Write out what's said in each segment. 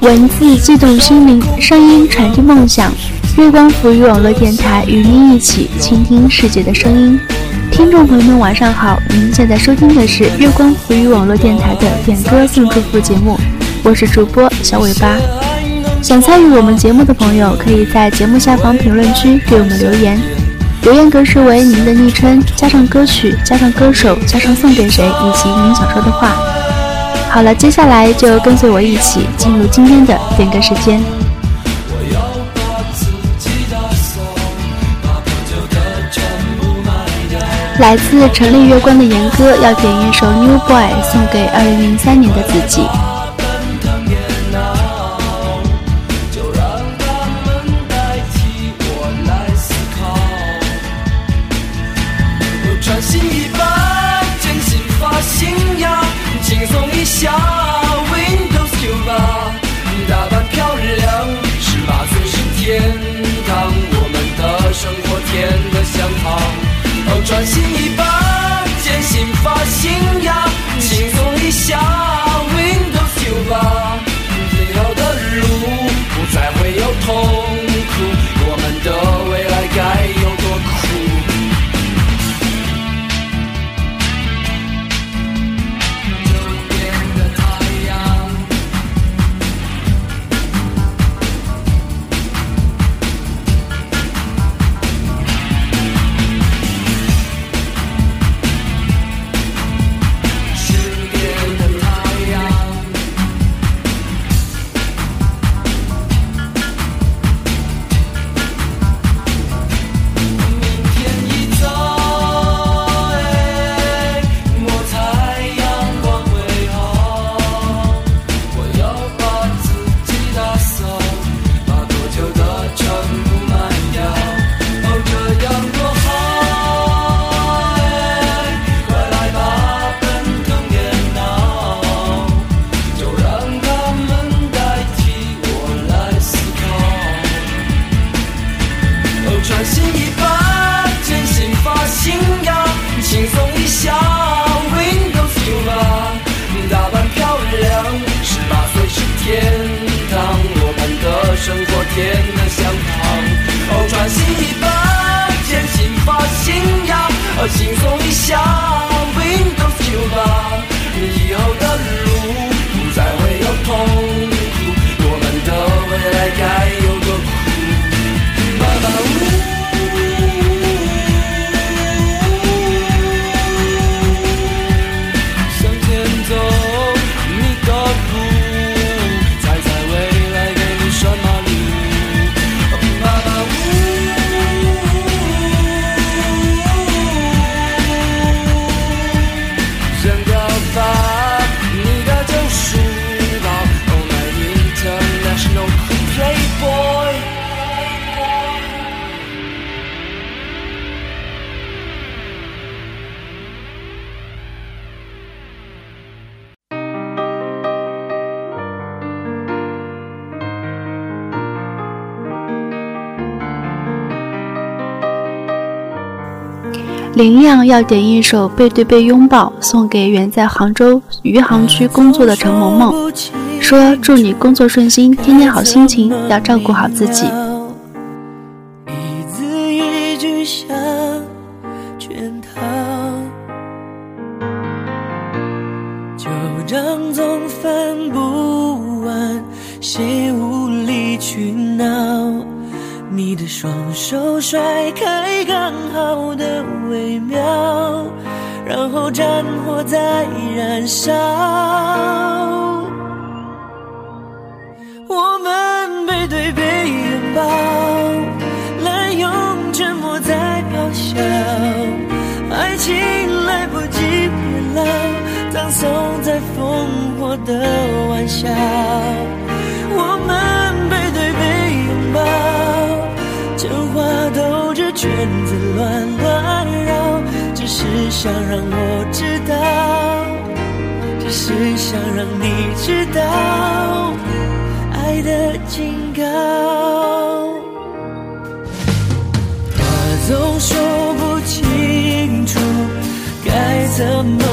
文字激动心灵，声音传递梦想。月光浮语网络电台与您一起倾听世界的声音。听众朋友们，晚上好！您现在收听的是月光浮语网络电台的点歌送祝福节目，我是主播小尾巴。想参与我们节目的朋友，可以在节目下方评论区给我们留言。留言格式为您的昵称加上歌曲加上歌手加上送给谁以及您想说的话。好了，接下来就跟随我一起进入今天的点歌时间。来自城里月光的严歌要点一首《New Boy》送给二零零三年的自己。心一林亮要点一首《背对背拥抱》，送给远在杭州余杭区工作的陈萌萌，说祝你工作顺心，天天好心情，要照顾好自己。一字一句像圈套，旧账总翻不完，谁无理取闹？你的双手甩开刚好的微妙，然后战火在燃烧。我们背对背拥抱，滥用沉默在咆哮，爱情来不及变老，葬送在烽火的玩笑。我们背对背拥抱。真话兜着圈子乱乱绕，只是想让我知道，只是想让你知道，爱的警告。话总说不清楚，该怎么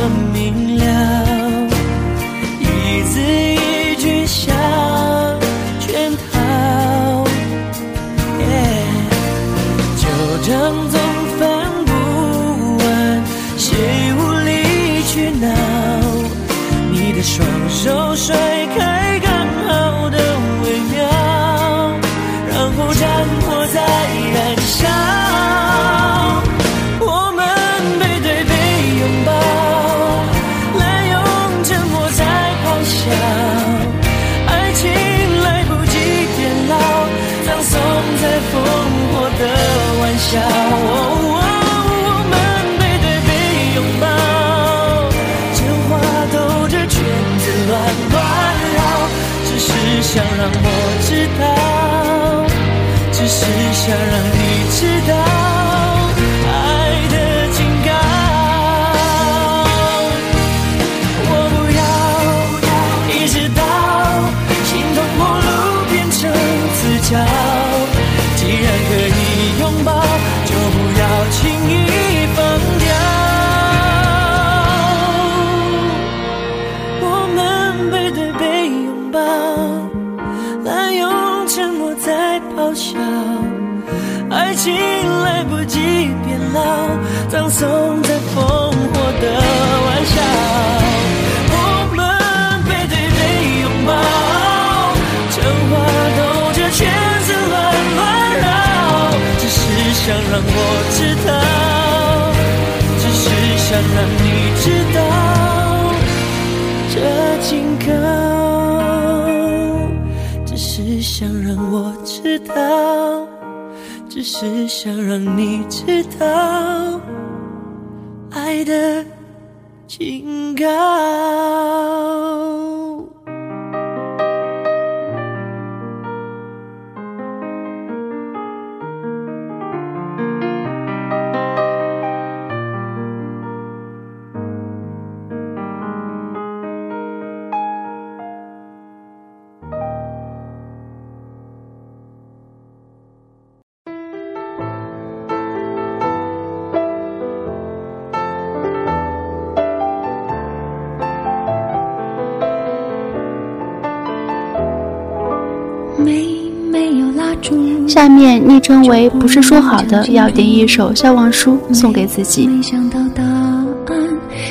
是想让你知道，老，葬送在烽火的玩笑。我们背对背拥抱，真话兜着圈子乱乱绕，只是想让我知道，只是想让你知道。这警告，只是想让我知道，只是想让你知道，爱的警告。下面昵称为不是说好的，要点一首消亡书送给自己。没想到答案，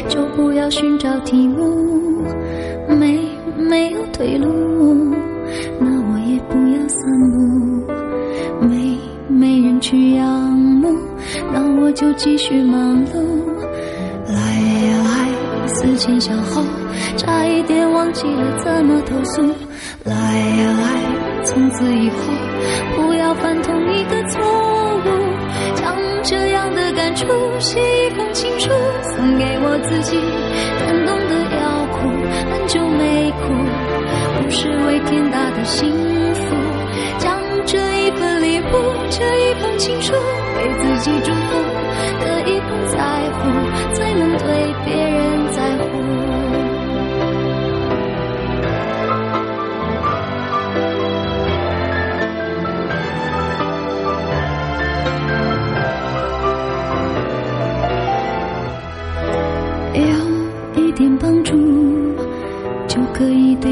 就不要寻找题目。没没有退路，那我也不要散步。没没人去仰慕，那我就继续忙碌。来呀来，思前想后，差一点忘记了怎么投诉。来呀来，从此以后写一封情书，送给我自己。感动得要哭，很久没哭，不是为天大的幸福。将这一份礼物，这一封情书，给自己祝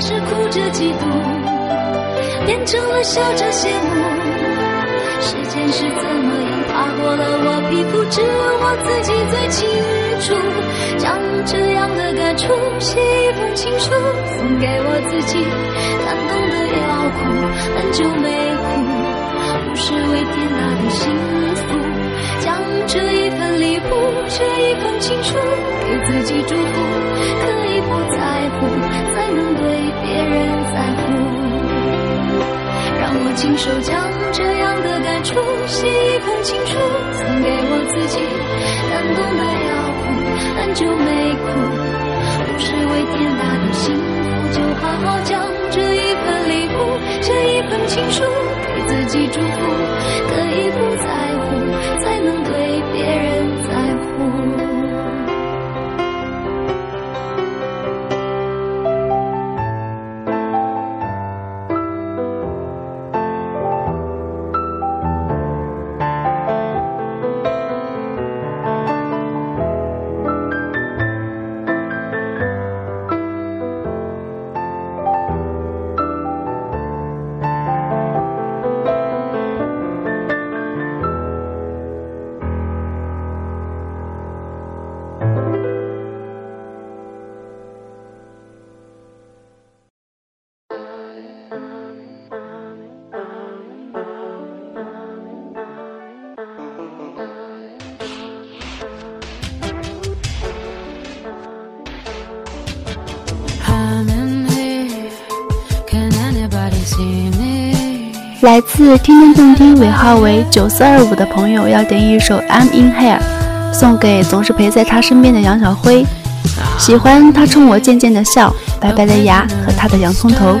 是哭着嫉妒，变成了笑着羡慕。时间是怎么样划过了我皮肤，只有我自己最清楚。将这样的感触写一封情书，送给我自己，感动的要哭，很久没哭，不是为天大的幸福。这一份礼物，这一封情书，给自己祝福。可以不在乎，才能对别人在乎。让我亲手将这样的感触写一封情书，送给我自己。感动的要哭，很久没哭，不是为天大的幸福，就好好讲这一份礼物，这一封情书，给自己祝福。可以不在乎，才能对别人在乎。来自天天动听尾号为九四二五的朋友要点一首《I'm in Here》，送给总是陪在他身边的杨小辉。喜欢他冲我贱贱的笑，白白的牙和他的洋葱头。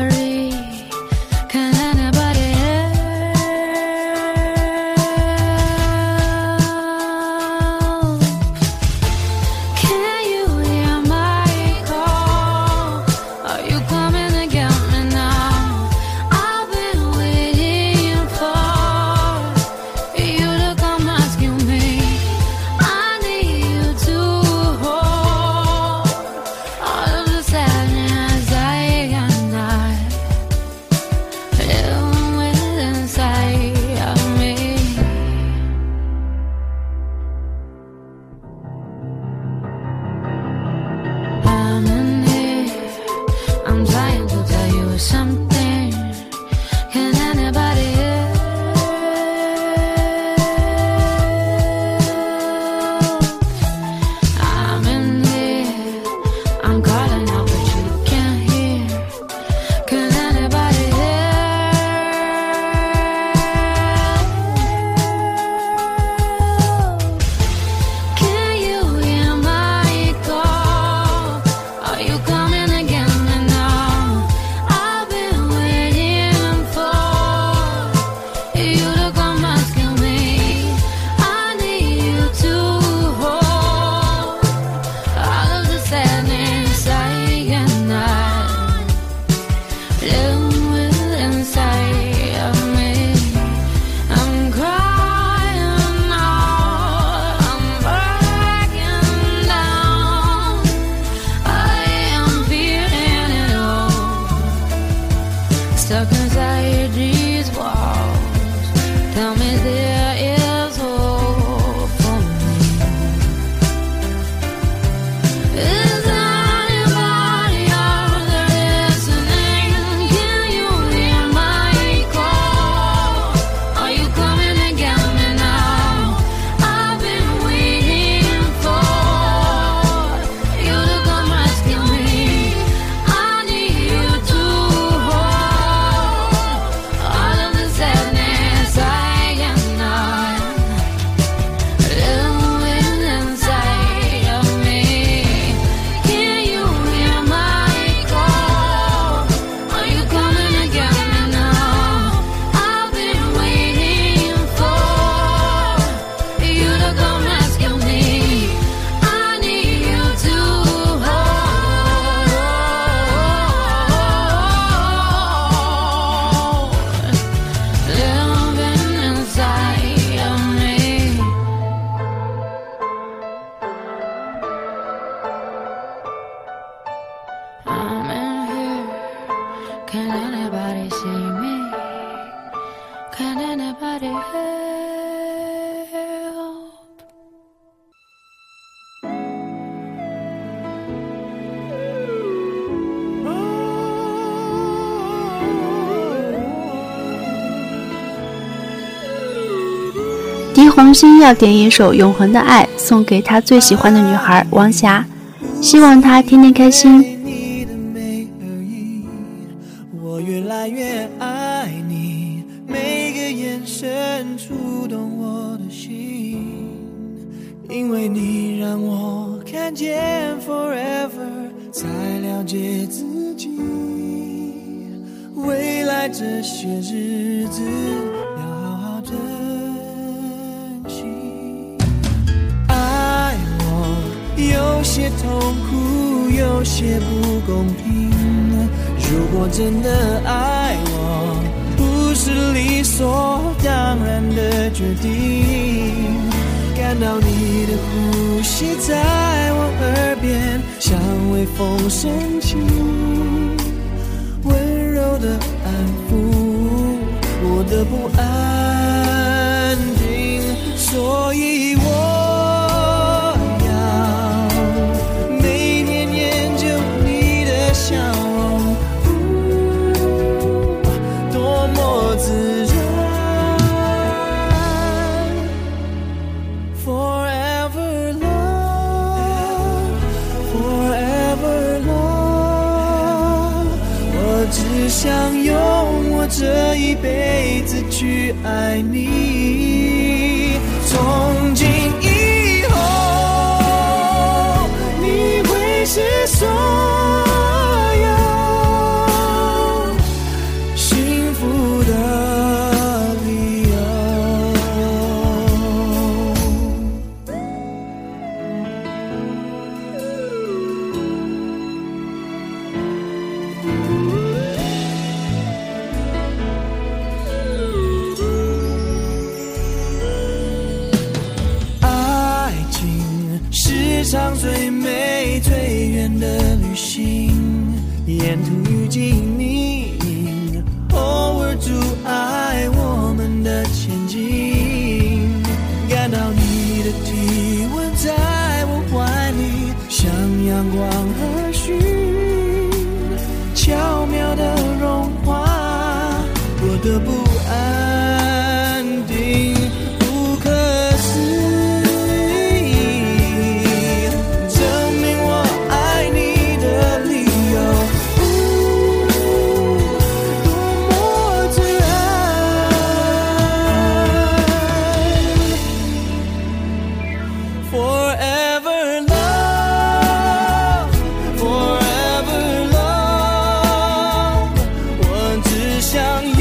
倪红心要点一首《永恒的爱》，送给他最喜欢的女孩王霞，希望她天天开心。微风升起，温柔的安抚我的不安定，所以我。一辈子去爱你。最美最远的旅行沿途遇见你偶尔阻碍我们的前进。感到你的体温在我怀里像阳光想。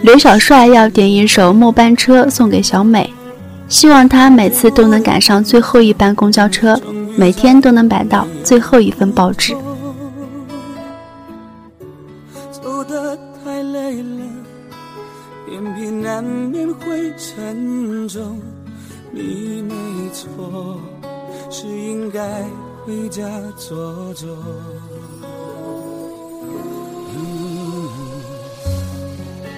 刘小帅要点一首《末班车》送给小美，希望她每次都能赶上最后一班公交车，每天都能买到最后一份报纸。走得太累了，眼皮难免会沉重。你没错，是应该回家坐坐。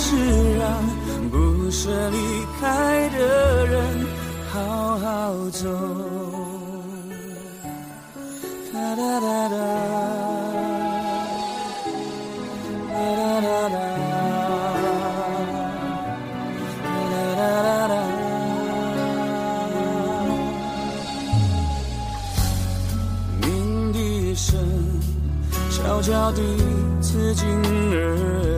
是让不舍离开的人好好走。哒哒哒哒，哒哒哒哒，哒哒哒哒。鸣笛声悄悄地刺进耳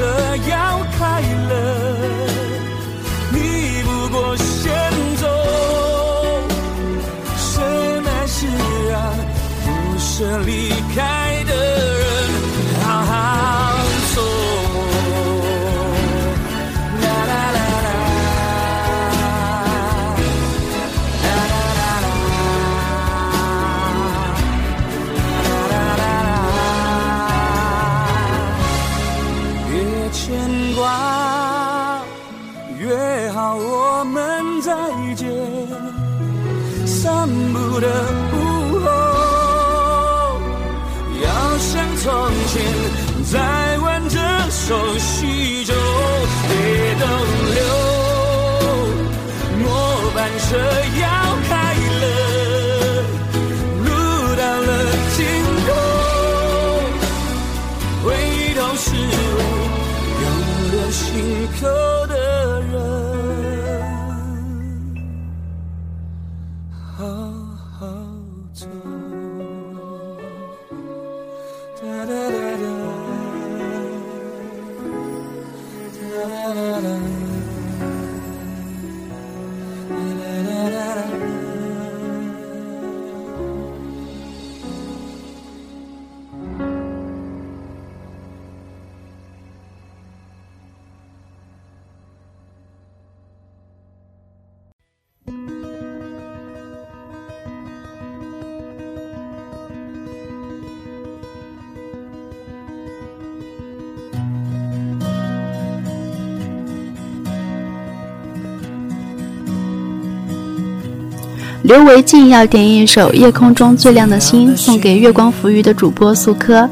车要开了，你不过先走。深爱是啊不舍离刘维静要点一首《夜空中最亮的星》，送给月光浮鱼的主播素科，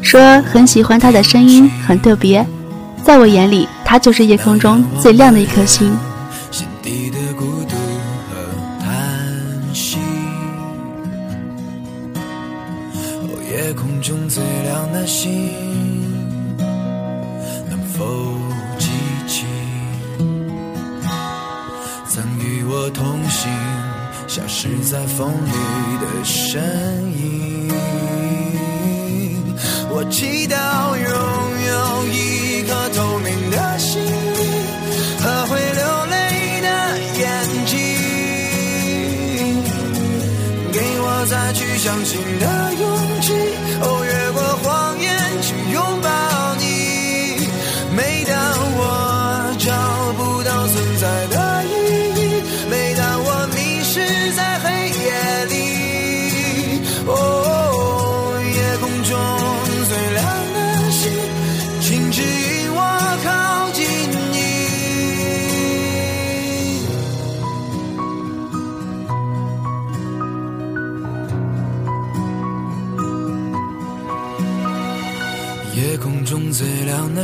说很喜欢他的声音，很特别，在我眼里，他就是夜空中最亮的一颗星。相信的勇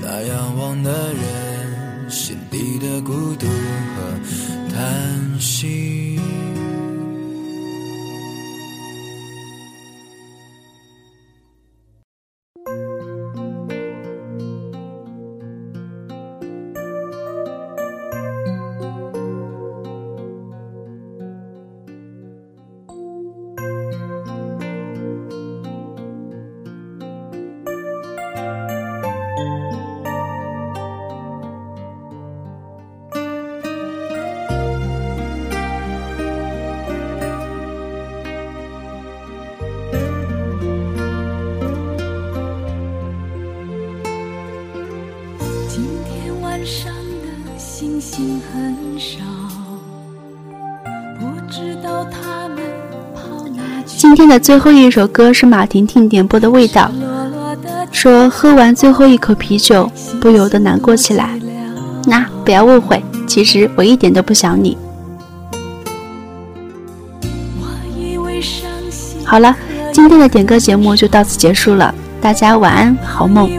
那仰望的人心底的孤独和叹息？的最后一首歌是马婷婷点播的《味道》，说喝完最后一口啤酒，不由得难过起来。那不要误会，其实我一点都不想你。好了，今天的点歌节目就到此结束了，大家晚安，好梦